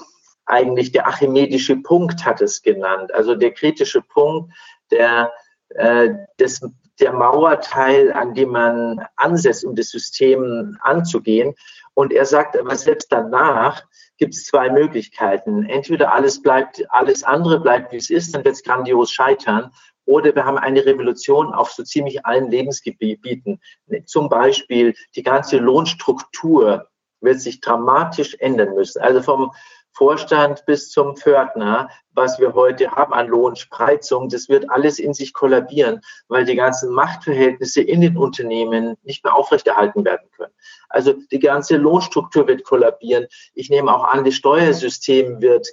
eigentlich der archimedische Punkt, hat es genannt. Also der kritische Punkt, der, äh, des, der Mauerteil, an dem man ansetzt, um das System anzugehen. Und er sagt aber selbst danach, gibt es zwei Möglichkeiten. Entweder alles bleibt, alles andere bleibt, wie es ist, dann wird es grandios scheitern. Oder wir haben eine Revolution auf so ziemlich allen Lebensgebieten. Zum Beispiel die ganze Lohnstruktur wird sich dramatisch ändern müssen. Also vom Vorstand bis zum Pförtner, was wir heute haben an Lohnspreizung, das wird alles in sich kollabieren, weil die ganzen Machtverhältnisse in den Unternehmen nicht mehr aufrechterhalten werden können. Also die ganze Lohnstruktur wird kollabieren. Ich nehme auch an, das Steuersystem wird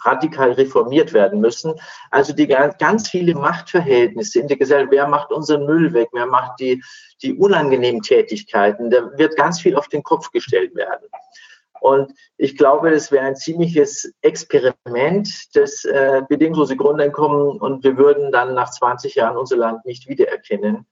radikal reformiert werden müssen. Also die ganz viele Machtverhältnisse in der Gesellschaft, wer macht unseren Müll weg, wer macht die, die unangenehmen Tätigkeiten, da wird ganz viel auf den Kopf gestellt werden. Und ich glaube, das wäre ein ziemliches Experiment, das äh, bedingungslose Grundeinkommen und wir würden dann nach 20 Jahren unser Land nicht wiedererkennen.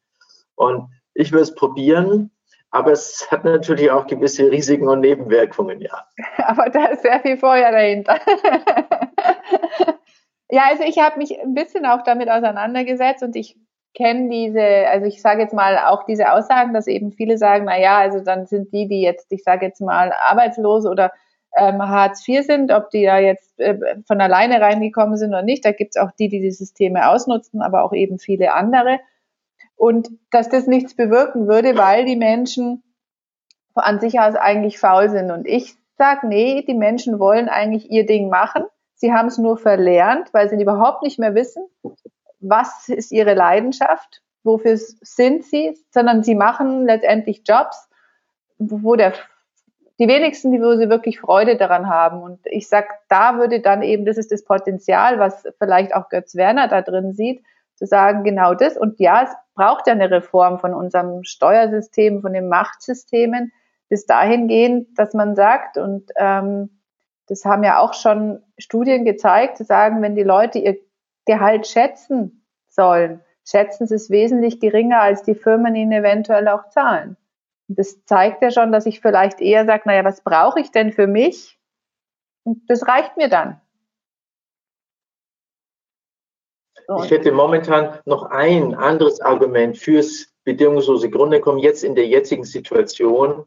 Und ich würde es probieren, aber es hat natürlich auch gewisse Risiken und Nebenwirkungen, ja. *laughs* Aber da ist sehr viel Feuer dahinter. *laughs* ja, also ich habe mich ein bisschen auch damit auseinandergesetzt und ich kenne diese, also ich sage jetzt mal auch diese Aussagen, dass eben viele sagen, na ja, also dann sind die, die jetzt, ich sage jetzt mal arbeitslos oder ähm, Hartz IV sind, ob die da jetzt äh, von alleine reingekommen sind oder nicht. Da gibt es auch die, die die Systeme ausnutzen, aber auch eben viele andere und dass das nichts bewirken würde, weil die Menschen an sich aus eigentlich faul sind. Und ich sage, nee, die Menschen wollen eigentlich ihr Ding machen. Sie haben es nur verlernt, weil sie überhaupt nicht mehr wissen, was ist ihre Leidenschaft, wofür sind sie, sondern sie machen letztendlich Jobs, wo der die wenigsten, die wo sie wirklich Freude daran haben. Und ich sag, da würde dann eben, das ist das Potenzial, was vielleicht auch Götz Werner da drin sieht, zu sagen, genau das. Und ja, es braucht ja eine Reform von unserem Steuersystem, von den Machtsystemen, bis dahin gehen, dass man sagt, und ähm, das haben ja auch schon Studien gezeigt, zu sagen, wenn die Leute ihr Gehalt schätzen sollen, schätzen sie es wesentlich geringer, als die Firmen ihnen eventuell auch zahlen. Und das zeigt ja schon, dass ich vielleicht eher sage, naja, was brauche ich denn für mich? Und das reicht mir dann. Ich hätte momentan noch ein anderes Argument fürs bedingungslose Grundeinkommen jetzt in der jetzigen Situation.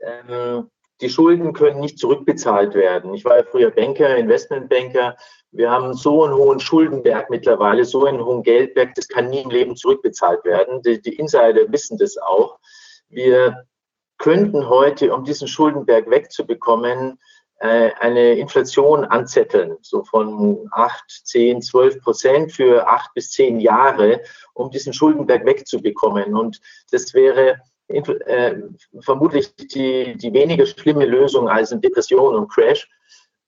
Ähm, die Schulden können nicht zurückbezahlt werden. Ich war ja früher Banker, Investmentbanker. Wir haben so einen hohen Schuldenberg mittlerweile, so einen hohen Geldberg, das kann nie im Leben zurückbezahlt werden. Die, die Insider wissen das auch. Wir könnten heute, um diesen Schuldenberg wegzubekommen, äh, eine Inflation anzetteln, so von 8, 10, 12 Prozent für acht bis zehn Jahre, um diesen Schuldenberg wegzubekommen. Und das wäre äh, vermutlich die, die weniger schlimme Lösung als eine Depression und Crash.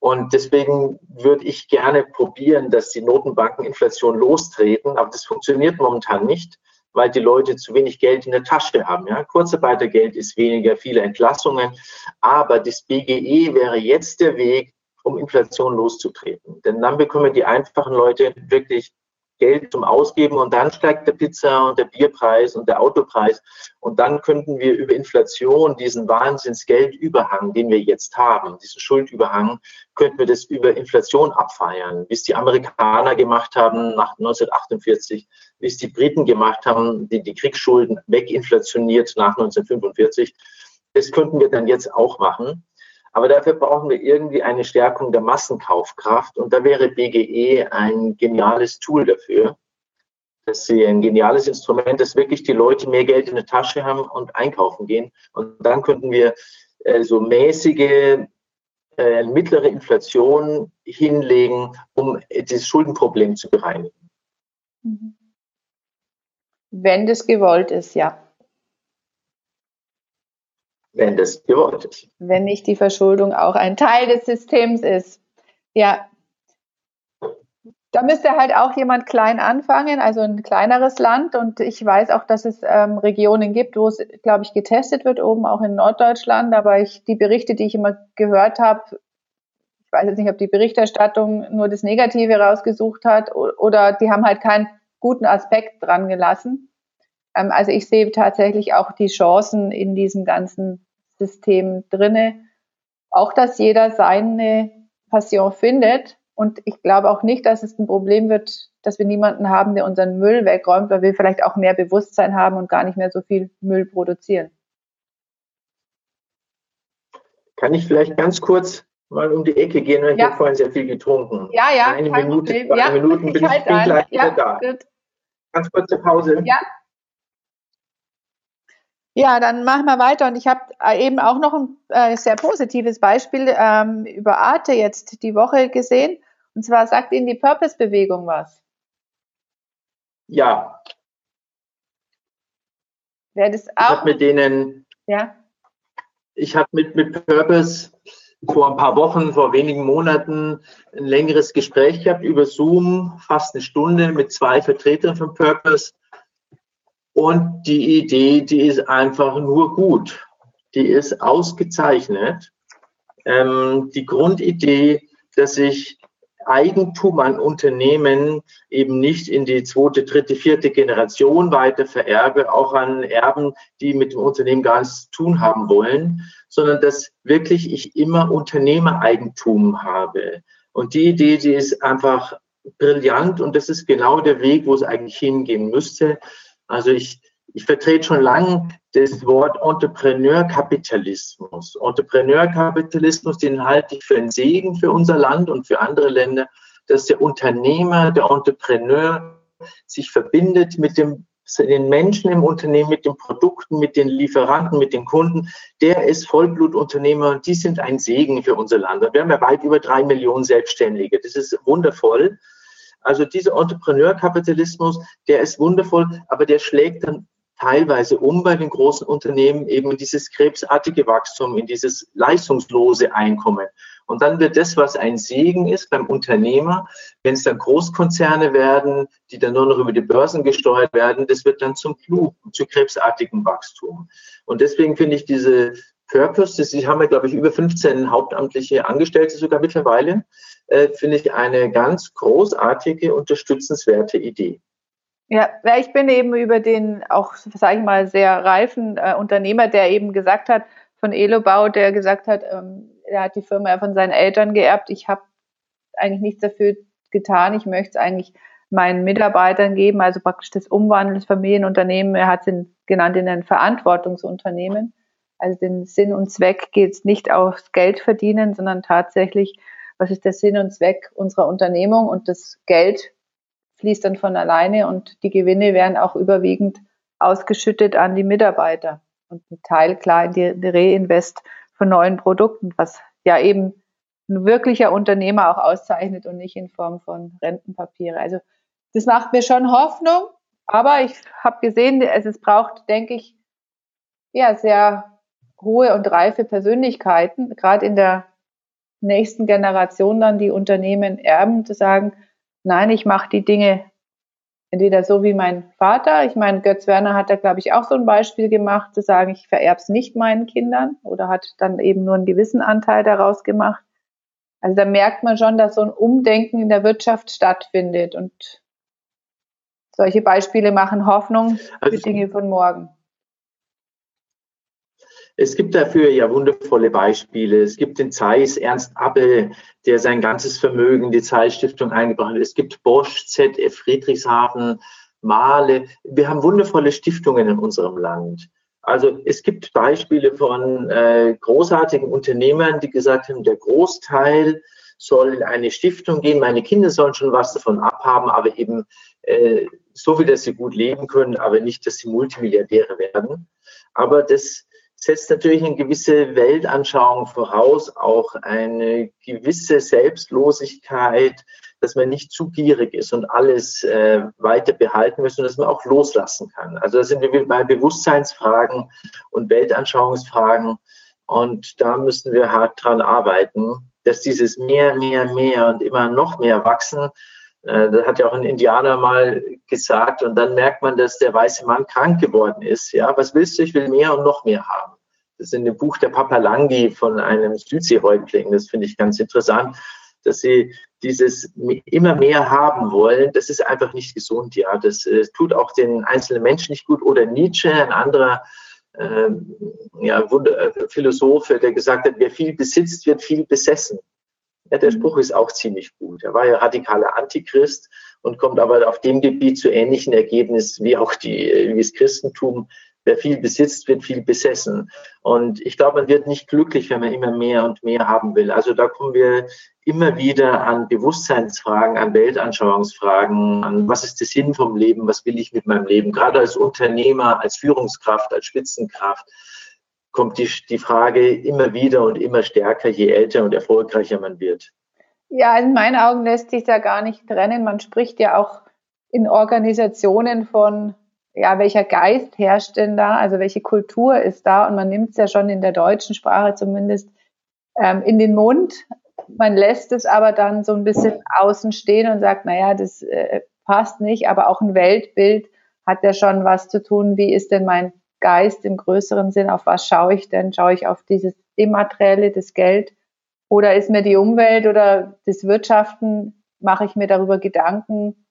Und deswegen würde ich gerne probieren, dass die Notenbanken Inflation lostreten, aber das funktioniert momentan nicht weil die Leute zu wenig Geld in der Tasche haben. Ja? Kurzarbeitergeld ist weniger, viele Entlassungen. Aber das BGE wäre jetzt der Weg, um Inflation loszutreten. Denn dann bekommen die einfachen Leute wirklich Geld zum Ausgeben und dann steigt der Pizza und der Bierpreis und der Autopreis und dann könnten wir über Inflation diesen Wahnsinnsgeldüberhang, den wir jetzt haben, diesen Schuldüberhang, könnten wir das über Inflation abfeiern, wie es die Amerikaner gemacht haben nach 1948, wie es die Briten gemacht haben, die die Kriegsschulden weginflationiert nach 1945. Das könnten wir dann jetzt auch machen. Aber dafür brauchen wir irgendwie eine Stärkung der Massenkaufkraft und da wäre BGE ein geniales Tool dafür. Das ist ein geniales Instrument, dass wirklich die Leute mehr Geld in der Tasche haben und einkaufen gehen. Und dann könnten wir äh, so mäßige, äh, mittlere Inflation hinlegen, um dieses Schuldenproblem zu bereinigen. Mhm. Wenn das gewollt ist, ja. Wenn das gewollt ist. Wenn nicht die Verschuldung auch ein Teil des Systems ist. Ja. Da müsste halt auch jemand klein anfangen, also ein kleineres Land. Und ich weiß auch, dass es ähm, Regionen gibt, wo es, glaube ich, getestet wird, oben auch in Norddeutschland. Aber ich, die Berichte, die ich immer gehört habe, ich weiß jetzt nicht, ob die Berichterstattung nur das Negative rausgesucht hat oder die haben halt keinen guten Aspekt dran gelassen. Ähm, also ich sehe tatsächlich auch die Chancen in diesem ganzen System drinne. Auch, dass jeder seine Passion findet. Und ich glaube auch nicht, dass es ein Problem wird, dass wir niemanden haben, der unseren Müll wegräumt, weil wir vielleicht auch mehr Bewusstsein haben und gar nicht mehr so viel Müll produzieren. Kann ich vielleicht ganz kurz mal um die Ecke gehen? Ich ja. habe vorhin sehr viel getrunken. Ja, ja. Eine Minute, zwei ja, Minuten bin ich, halt bin gleich ja, wieder da. Gut. Ganz kurze Pause. Ja. Ja, dann machen wir weiter. Und ich habe äh, eben auch noch ein äh, sehr positives Beispiel ähm, über Arte jetzt die Woche gesehen. Und zwar sagt Ihnen die Purpose-Bewegung was. Ja. Wer das auch? Ich habe mit denen. Ja. Ich habe mit, mit Purpose vor ein paar Wochen, vor wenigen Monaten ein längeres Gespräch gehabt über Zoom, fast eine Stunde mit zwei Vertretern von Purpose. Und die Idee, die ist einfach nur gut. Die ist ausgezeichnet. Ähm, die Grundidee, dass ich Eigentum an Unternehmen eben nicht in die zweite, dritte, vierte Generation weiter vererbe, auch an Erben, die mit dem Unternehmen gar nichts zu tun haben wollen, sondern dass wirklich ich immer Unternehmereigentum habe. Und die Idee, die ist einfach brillant und das ist genau der Weg, wo es eigentlich hingehen müsste. Also ich, ich vertrete schon lange das Wort Entrepreneurkapitalismus. Entrepreneurkapitalismus, den halte ich für einen Segen für unser Land und für andere Länder, dass der Unternehmer, der Entrepreneur sich verbindet mit dem den Menschen im Unternehmen, mit den Produkten, mit den Lieferanten, mit den Kunden, der ist Vollblutunternehmer und die sind ein Segen für unser Land. wir haben ja weit über drei Millionen Selbstständige. Das ist wundervoll. Also dieser Entrepreneurkapitalismus, der ist wundervoll, aber der schlägt dann teilweise um bei den großen Unternehmen eben in dieses krebsartige Wachstum, in dieses leistungslose Einkommen. Und dann wird das, was ein Segen ist beim Unternehmer, wenn es dann Großkonzerne werden, die dann nur noch über die Börsen gesteuert werden, das wird dann zum Flug, zu krebsartigem Wachstum. Und deswegen finde ich diese Purpose, das haben wir, glaube ich, über 15 hauptamtliche Angestellte sogar mittlerweile, äh, finde ich eine ganz großartige, unterstützenswerte Idee. Ja, ich bin eben über den auch, sage ich mal, sehr reifen äh, Unternehmer, der eben gesagt hat, von Elobau, der gesagt hat, ähm, er hat die Firma ja von seinen Eltern geerbt. Ich habe eigentlich nichts dafür getan. Ich möchte es eigentlich meinen Mitarbeitern geben, also praktisch das Umwandeln des Familienunternehmen. Er hat es genannt in ein Verantwortungsunternehmen. Also den Sinn und Zweck geht es nicht aufs Geld verdienen, sondern tatsächlich, was ist der Sinn und Zweck unserer Unternehmung und das Geld fließt dann von alleine und die Gewinne werden auch überwiegend ausgeschüttet an die Mitarbeiter und ein Teil klar in die Reinvest von neuen Produkten, was ja eben ein wirklicher Unternehmer auch auszeichnet und nicht in Form von Rentenpapiere. Also das macht mir schon Hoffnung, aber ich habe gesehen, es, es braucht, denke ich, ja, sehr hohe und reife Persönlichkeiten, gerade in der nächsten Generation dann die Unternehmen erben, zu sagen, Nein, ich mache die Dinge entweder so wie mein Vater. Ich meine, Götz Werner hat da, glaube ich, auch so ein Beispiel gemacht, zu sagen, ich vererb's nicht meinen Kindern oder hat dann eben nur einen gewissen Anteil daraus gemacht. Also da merkt man schon, dass so ein Umdenken in der Wirtschaft stattfindet und solche Beispiele machen Hoffnung für also Dinge von morgen. Es gibt dafür ja wundervolle Beispiele. Es gibt den Zeiss Ernst Abbe, der sein ganzes Vermögen in die Zeiss Stiftung eingebracht hat. Es gibt Bosch, ZF Friedrichshafen, Mahle. Wir haben wundervolle Stiftungen in unserem Land. Also es gibt Beispiele von äh, großartigen Unternehmern, die gesagt haben, der Großteil soll in eine Stiftung gehen. Meine Kinder sollen schon was davon abhaben, aber eben äh, so viel, dass sie gut leben können, aber nicht, dass sie Multimilliardäre werden. Aber das setzt natürlich eine gewisse Weltanschauung voraus, auch eine gewisse Selbstlosigkeit, dass man nicht zu gierig ist und alles äh, weiter behalten muss und dass man auch loslassen kann. Also da sind wir bei Bewusstseinsfragen und Weltanschauungsfragen und da müssen wir hart dran arbeiten, dass dieses mehr, mehr, mehr und immer noch mehr wachsen. Äh, das hat ja auch ein Indianer mal gesagt und dann merkt man, dass der weiße Mann krank geworden ist. Ja, was willst du? Ich will mehr und noch mehr haben. Das ist in dem Buch der Papalangi von einem Südseehäuptling. Das finde ich ganz interessant dass sie dieses immer mehr haben wollen, das ist einfach nicht gesund. Ja, das, äh, tut auch den einzelnen Menschen nicht gut. Oder Nietzsche, ein anderer äh, ja, Philosoph, der gesagt hat, wer viel besitzt, wird viel besessen. Ja, der mhm. Spruch ist auch ziemlich gut. Er war ja radikaler Antichrist und kommt aber auf dem Gebiet zu ähnlichen Ergebnissen wie auch die, wie das Christentum wer viel besitzt, wird viel besessen. Und ich glaube, man wird nicht glücklich, wenn man immer mehr und mehr haben will. Also da kommen wir immer wieder an Bewusstseinsfragen, an Weltanschauungsfragen, an was ist der Sinn vom Leben, was will ich mit meinem Leben. Gerade als Unternehmer, als Führungskraft, als Spitzenkraft kommt die, die Frage immer wieder und immer stärker, je älter und erfolgreicher man wird. Ja, in meinen Augen lässt sich da gar nicht trennen. Man spricht ja auch in Organisationen von ja, welcher Geist herrscht denn da? Also welche Kultur ist da? Und man nimmt es ja schon in der deutschen Sprache zumindest ähm, in den Mund. Man lässt es aber dann so ein bisschen außen stehen und sagt, naja, das äh, passt nicht, aber auch ein Weltbild hat ja schon was zu tun. Wie ist denn mein Geist im größeren Sinn? Auf was schaue ich denn? Schaue ich auf dieses Immaterielle, das Geld? Oder ist mir die Umwelt oder das Wirtschaften, mache ich mir darüber Gedanken,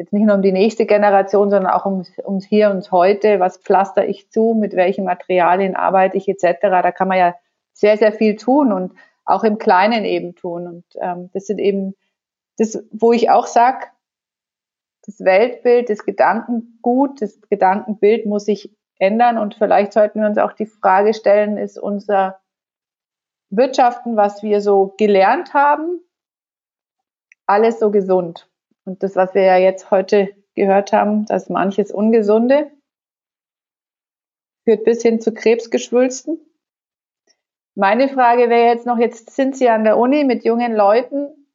jetzt nicht nur um die nächste Generation, sondern auch ums, ums Hier und Heute. Was pflaster ich zu? Mit welchen Materialien arbeite ich etc.? Da kann man ja sehr, sehr viel tun und auch im Kleinen eben tun. Und ähm, das sind eben das, wo ich auch sage, das Weltbild, das Gedankengut, das Gedankenbild muss sich ändern und vielleicht sollten wir uns auch die Frage stellen, ist unser Wirtschaften, was wir so gelernt haben, alles so gesund? Und das, was wir ja jetzt heute gehört haben, dass manches Ungesunde führt bis hin zu Krebsgeschwülsten. Meine Frage wäre jetzt noch, jetzt sind Sie an der Uni mit jungen Leuten.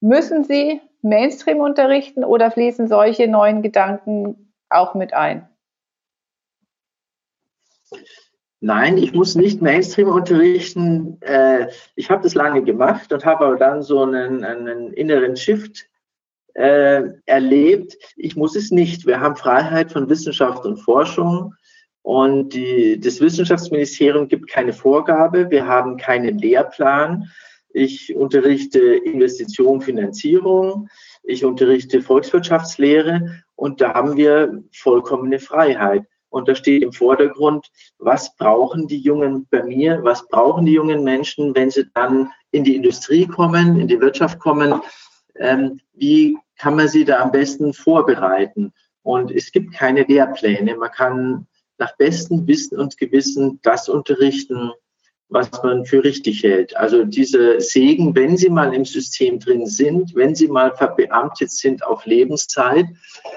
Müssen Sie Mainstream unterrichten oder fließen solche neuen Gedanken auch mit ein? Nein, ich muss nicht Mainstream unterrichten. Äh, ich habe das lange gemacht und habe aber dann so einen, einen inneren Shift äh, erlebt. Ich muss es nicht. Wir haben Freiheit von Wissenschaft und Forschung und die, das Wissenschaftsministerium gibt keine Vorgabe. Wir haben keinen Lehrplan. Ich unterrichte Investition, Finanzierung. Ich unterrichte Volkswirtschaftslehre und da haben wir vollkommene Freiheit. Und da steht im Vordergrund, was brauchen die Jungen bei mir, was brauchen die jungen Menschen, wenn sie dann in die Industrie kommen, in die Wirtschaft kommen, ähm, wie kann man sie da am besten vorbereiten? Und es gibt keine Lehrpläne. Man kann nach bestem Wissen und Gewissen das unterrichten, was man für richtig hält. Also diese Segen, wenn sie mal im System drin sind, wenn sie mal verbeamtet sind auf Lebenszeit,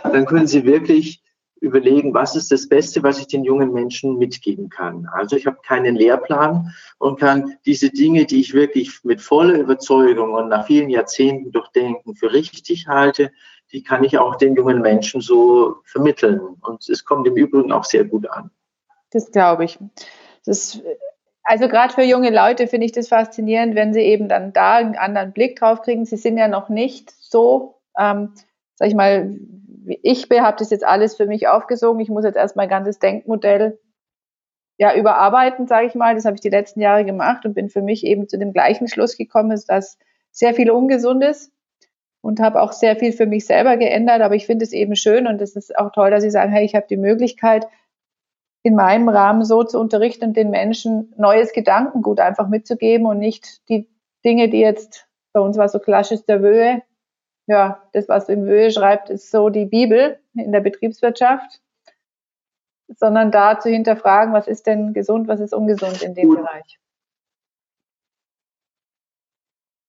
dann können sie wirklich überlegen, was ist das Beste, was ich den jungen Menschen mitgeben kann. Also ich habe keinen Lehrplan und kann diese Dinge, die ich wirklich mit voller Überzeugung und nach vielen Jahrzehnten durchdenken für richtig halte, die kann ich auch den jungen Menschen so vermitteln. Und es kommt im Übrigen auch sehr gut an. Das glaube ich. Das, also gerade für junge Leute finde ich das faszinierend, wenn sie eben dann da einen anderen Blick drauf kriegen. Sie sind ja noch nicht so, ähm, sag ich mal, ich habe das jetzt alles für mich aufgesogen. Ich muss jetzt erst mein ganzes Denkmodell ja überarbeiten, sage ich mal. Das habe ich die letzten Jahre gemacht und bin für mich eben zu dem gleichen Schluss gekommen, dass sehr viel ungesund ist und habe auch sehr viel für mich selber geändert. Aber ich finde es eben schön und es ist auch toll, dass Sie sagen, hey, ich habe die Möglichkeit, in meinem Rahmen so zu unterrichten und den Menschen neues Gedankengut einfach mitzugeben und nicht die Dinge, die jetzt bei uns war so klassisch der Wöhe, ja, das, was im Höhe schreibt, ist so die Bibel in der Betriebswirtschaft. sondern da zu hinterfragen, was ist denn gesund, was ist ungesund in dem. Bereich.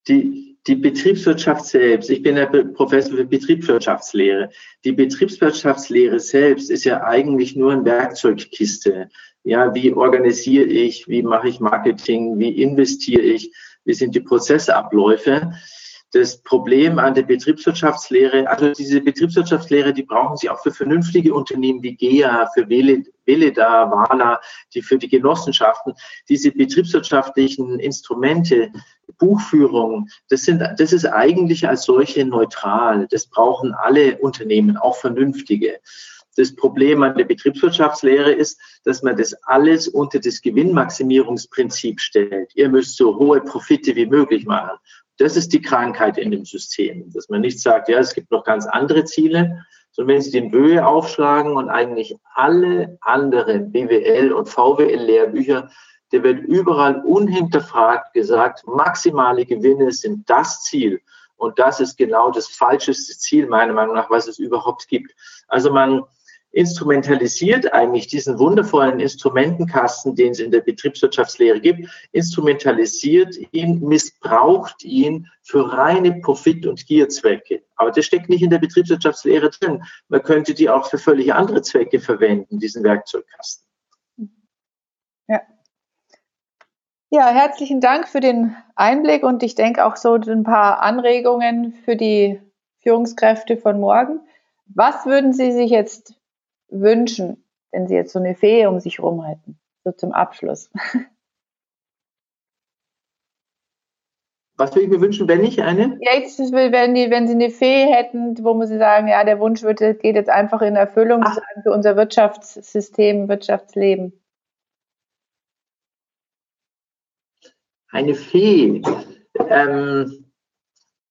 Die, die Betriebswirtschaft selbst, ich bin der Professor für Betriebswirtschaftslehre, die Betriebswirtschaftslehre selbst ist ja eigentlich nur eine Werkzeugkiste. Ja, wie organisiere ich, wie mache ich Marketing, wie investiere ich, wie sind die Prozessabläufe? Das Problem an der Betriebswirtschaftslehre, also diese Betriebswirtschaftslehre, die brauchen Sie auch für vernünftige Unternehmen wie GEA, für Veleda, Wala, die für die Genossenschaften. Diese betriebswirtschaftlichen Instrumente, Buchführung, das sind, das ist eigentlich als solche neutral. Das brauchen alle Unternehmen, auch vernünftige. Das Problem an der Betriebswirtschaftslehre ist, dass man das alles unter das Gewinnmaximierungsprinzip stellt. Ihr müsst so hohe Profite wie möglich machen. Das ist die Krankheit in dem System, dass man nicht sagt, ja, es gibt noch ganz andere Ziele, sondern wenn Sie den Böhe aufschlagen und eigentlich alle anderen BWL und VWL-Lehrbücher, der wird überall unhinterfragt gesagt, maximale Gewinne sind das Ziel. Und das ist genau das falscheste Ziel, meiner Meinung nach, was es überhaupt gibt. Also man, instrumentalisiert eigentlich diesen wundervollen Instrumentenkasten, den es in der Betriebswirtschaftslehre gibt, instrumentalisiert ihn, missbraucht ihn für reine Profit- und Gierzwecke. Aber das steckt nicht in der Betriebswirtschaftslehre drin. Man könnte die auch für völlig andere Zwecke verwenden, diesen Werkzeugkasten. Ja. Ja, herzlichen Dank für den Einblick und ich denke auch so ein paar Anregungen für die Führungskräfte von morgen. Was würden Sie sich jetzt wünschen, wenn Sie jetzt so eine Fee um sich herum hätten? So zum Abschluss. Was würde ich mir wünschen, wenn ich eine? Ja, jetzt wenn, die, wenn Sie eine Fee hätten, wo man Sie sagen, ja, der Wunsch wird, geht jetzt einfach in Erfüllung Ach. für unser Wirtschaftssystem, Wirtschaftsleben. Eine Fee. Ähm,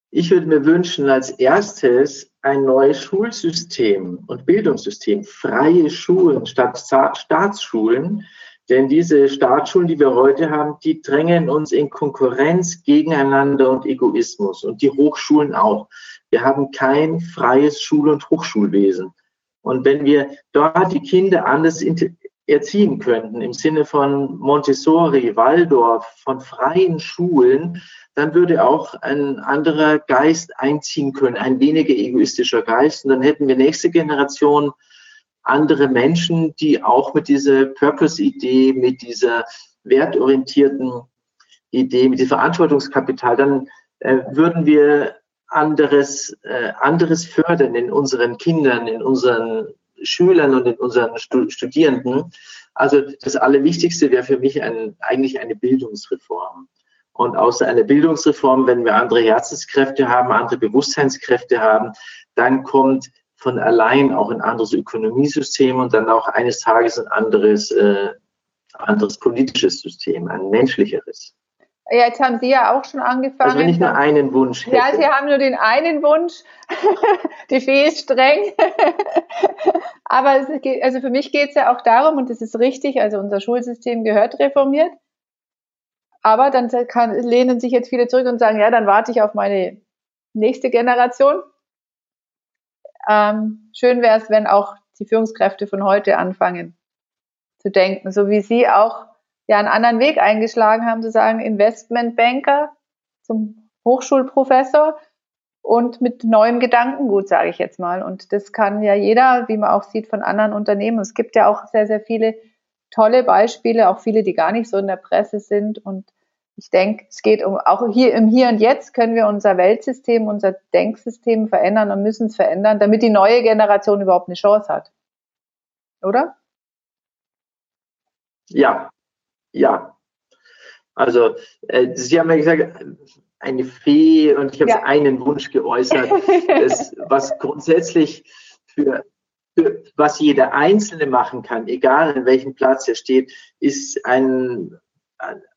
ich würde mir wünschen, als erstes ein neues Schulsystem und Bildungssystem, freie Schulen statt Staatsschulen. Denn diese Staatsschulen, die wir heute haben, die drängen uns in Konkurrenz gegeneinander und Egoismus und die Hochschulen auch. Wir haben kein freies Schul- und Hochschulwesen. Und wenn wir dort die Kinder anders erziehen könnten, im Sinne von Montessori, Waldorf, von freien Schulen, dann würde auch ein anderer Geist einziehen können, ein weniger egoistischer Geist. Und dann hätten wir nächste Generation andere Menschen, die auch mit dieser Purpose-Idee, mit dieser wertorientierten Idee, mit dem Verantwortungskapital, dann äh, würden wir anderes, äh, anderes fördern in unseren Kindern, in unseren Schülern und in unseren Studierenden. Also das Allerwichtigste wäre für mich ein, eigentlich eine Bildungsreform. Und außer einer Bildungsreform, wenn wir andere Herzenskräfte haben, andere Bewusstseinskräfte haben, dann kommt von allein auch ein anderes Ökonomiesystem und dann auch eines Tages ein anderes, äh, anderes politisches System, ein menschlicheres. Ja, jetzt haben Sie ja auch schon angefangen. Also wenn ich nur einen Wunsch hätte. Ja, Sie haben nur den einen Wunsch. *laughs* Die Fee ist streng. *laughs* Aber geht, also für mich geht es ja auch darum, und das ist richtig, also unser Schulsystem gehört reformiert. Aber dann kann, lehnen sich jetzt viele zurück und sagen, ja, dann warte ich auf meine nächste Generation. Ähm, schön wäre es, wenn auch die Führungskräfte von heute anfangen zu denken, so wie Sie auch ja einen anderen Weg eingeschlagen haben, zu sagen Investmentbanker zum Hochschulprofessor und mit neuem Gedankengut, sage ich jetzt mal. Und das kann ja jeder, wie man auch sieht, von anderen Unternehmen. Es gibt ja auch sehr, sehr viele tolle Beispiele, auch viele, die gar nicht so in der Presse sind. Und ich denke, es geht um, auch hier im Hier und Jetzt können wir unser Weltsystem, unser Denksystem verändern und müssen es verändern, damit die neue Generation überhaupt eine Chance hat. Oder? Ja, ja. Also, äh, Sie haben ja gesagt, eine Fee und ich habe ja. einen Wunsch geäußert, *laughs* das, was grundsätzlich für was jeder Einzelne machen kann, egal in welchem Platz er steht, ist ein,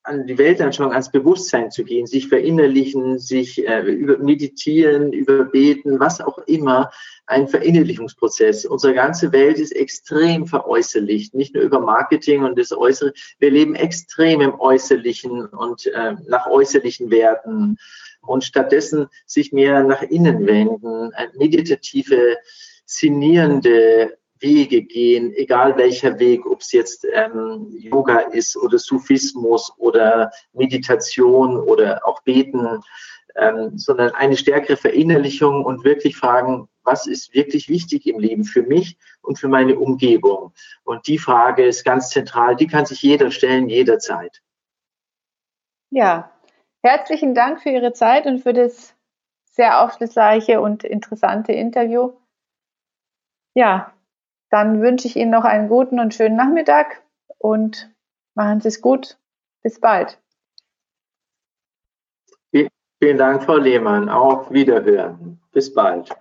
an die Weltanschauung, ans Bewusstsein zu gehen, sich verinnerlichen, sich äh, über meditieren, überbeten, was auch immer, ein Verinnerlichungsprozess. Unsere ganze Welt ist extrem veräußerlicht, nicht nur über Marketing und das Äußere. Wir leben extrem im Äußerlichen und äh, nach äußerlichen Werten und stattdessen sich mehr nach innen wenden, meditative sinnierende, Wege gehen, egal welcher Weg, ob es jetzt ähm, Yoga ist oder Sufismus oder Meditation oder auch Beten, ähm, sondern eine stärkere Verinnerlichung und wirklich fragen, was ist wirklich wichtig im Leben für mich und für meine Umgebung. Und die Frage ist ganz zentral, die kann sich jeder stellen, jederzeit. Ja, herzlichen Dank für Ihre Zeit und für das sehr aufschlussreiche und interessante Interview. Ja, dann wünsche ich Ihnen noch einen guten und schönen Nachmittag und machen Sie es gut. Bis bald. Vielen Dank, Frau Lehmann. Auf Wiederhören. Bis bald.